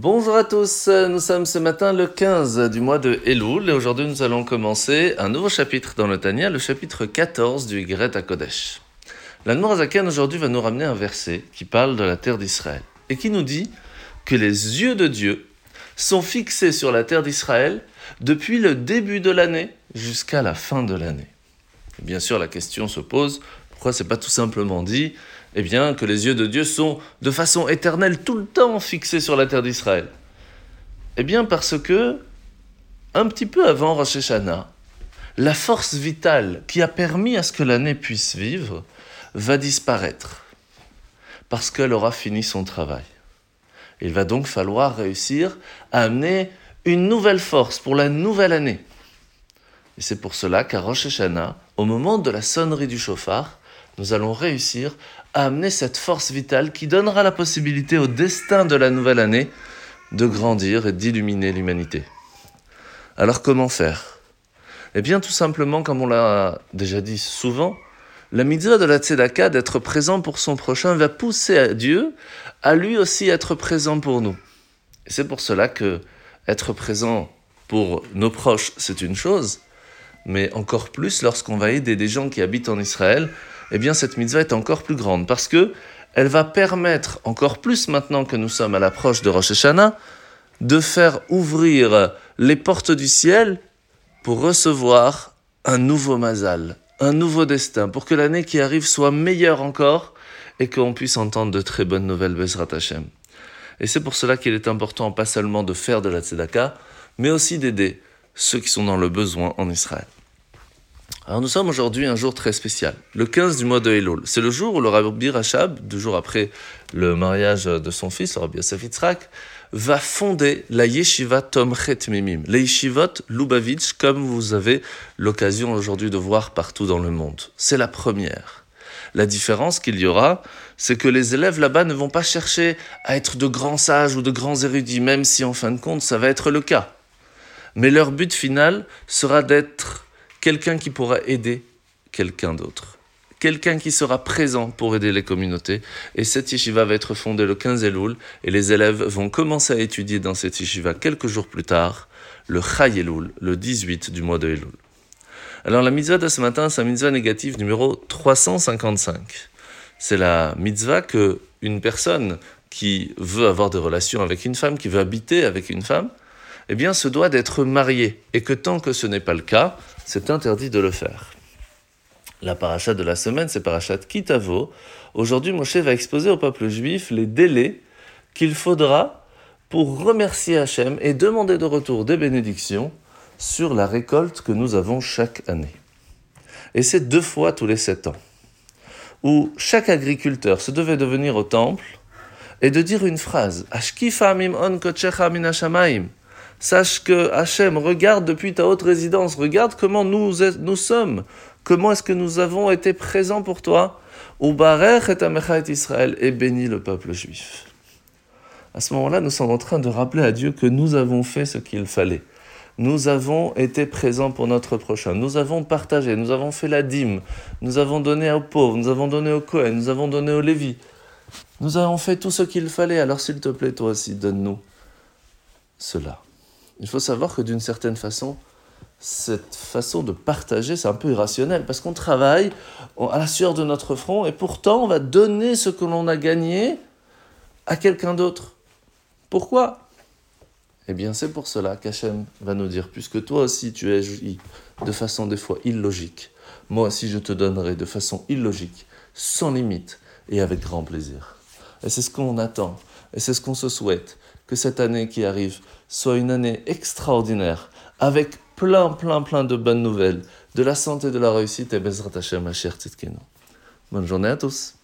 Bonjour à tous, nous sommes ce matin le 15 du mois de Elul et aujourd'hui nous allons commencer un nouveau chapitre dans le Tania, le chapitre 14 du Gret à Kodesh. L'Anmorazakan aujourd'hui va nous ramener un verset qui parle de la terre d'Israël et qui nous dit que les yeux de Dieu sont fixés sur la terre d'Israël depuis le début de l'année jusqu'à la fin de l'année. Bien sûr, la question se pose pourquoi c'est pas tout simplement dit eh bien, que les yeux de Dieu sont de façon éternelle tout le temps fixés sur la terre d'Israël Eh bien, parce que, un petit peu avant Rosh Hashanah, la force vitale qui a permis à ce que l'année puisse vivre va disparaître, parce qu'elle aura fini son travail. Il va donc falloir réussir à amener une nouvelle force pour la nouvelle année. Et c'est pour cela qu'à Rosh Hashanah, au moment de la sonnerie du chauffard, nous allons réussir à amener cette force vitale qui donnera la possibilité au destin de la nouvelle année de grandir et d'illuminer l'humanité. Alors comment faire? Eh bien tout simplement, comme on l'a déjà dit souvent, la mitzvah de la tzedaka d'être présent pour son prochain va pousser à Dieu à lui aussi être présent pour nous. C'est pour cela que être présent pour nos proches, c'est une chose, mais encore plus lorsqu'on va aider des gens qui habitent en Israël eh bien cette mitzvah est encore plus grande parce que elle va permettre encore plus maintenant que nous sommes à l'approche de Rosh Hashanah de faire ouvrir les portes du ciel pour recevoir un nouveau mazal, un nouveau destin, pour que l'année qui arrive soit meilleure encore et qu'on puisse entendre de très bonnes nouvelles Bezrat Hashem. Et c'est pour cela qu'il est important pas seulement de faire de la tzedaka, mais aussi d'aider ceux qui sont dans le besoin en Israël. Alors nous sommes aujourd'hui un jour très spécial, le 15 du mois de Elul. C'est le jour où le Rabbi Rachab, deux jours après le mariage de son fils, le Rabbi Yosef Yitzhak, va fonder la yeshiva Tomchet Mimim, les yeshivot Lubavitch, comme vous avez l'occasion aujourd'hui de voir partout dans le monde. C'est la première. La différence qu'il y aura, c'est que les élèves là-bas ne vont pas chercher à être de grands sages ou de grands érudits, même si en fin de compte ça va être le cas. Mais leur but final sera d'être quelqu'un qui pourra aider quelqu'un d'autre. Quelqu'un qui sera présent pour aider les communautés. Et cette yeshiva va être fondée le 15 Elul et les élèves vont commencer à étudier dans cette yeshiva quelques jours plus tard, le Chay Elul, le 18 du mois de Elul. Alors la mitzvah de ce matin, c'est la mitzvah négative numéro 355. C'est la mitzvah que une personne qui veut avoir des relations avec une femme, qui veut habiter avec une femme, eh bien, se doit d'être marié. Et que tant que ce n'est pas le cas, c'est interdit de le faire. La paracha de la semaine, c'est parachat Kitavo. Aujourd'hui, Moshe va exposer au peuple juif les délais qu'il faudra pour remercier Hachem et demander de retour des bénédictions sur la récolte que nous avons chaque année. Et c'est deux fois tous les sept ans, où chaque agriculteur se devait de venir au temple et de dire une phrase on Sache que Hachem regarde depuis ta haute résidence, regarde comment nous, sommes, comment est-ce que nous avons été présents pour toi. Ubarech et Israël et bénis le peuple juif. À ce moment-là, nous sommes en train de rappeler à Dieu que nous avons fait ce qu'il fallait. Nous avons été présents pour notre prochain. Nous avons partagé, nous avons fait la dîme, nous avons donné aux pauvres, nous avons donné aux Cohen, nous avons donné aux Lévi. Nous avons fait tout ce qu'il fallait. Alors s'il te plaît, toi aussi, donne-nous cela il faut savoir que d'une certaine façon, cette façon de partager, c'est un peu irrationnel, parce qu'on travaille à la sueur de notre front, et pourtant on va donner ce que l'on a gagné à quelqu'un d'autre. Pourquoi? Eh bien c'est pour cela qu'Hachem va nous dire, puisque toi aussi tu es de façon des fois illogique, moi aussi je te donnerai de façon illogique, sans limite, et avec grand plaisir. Et c'est ce qu'on attend, et c'est ce qu'on se souhaite, que cette année qui arrive soit une année extraordinaire, avec plein, plein, plein de bonnes nouvelles, de la santé, de la réussite, et Bezrat Hashem, Bonne journée à tous.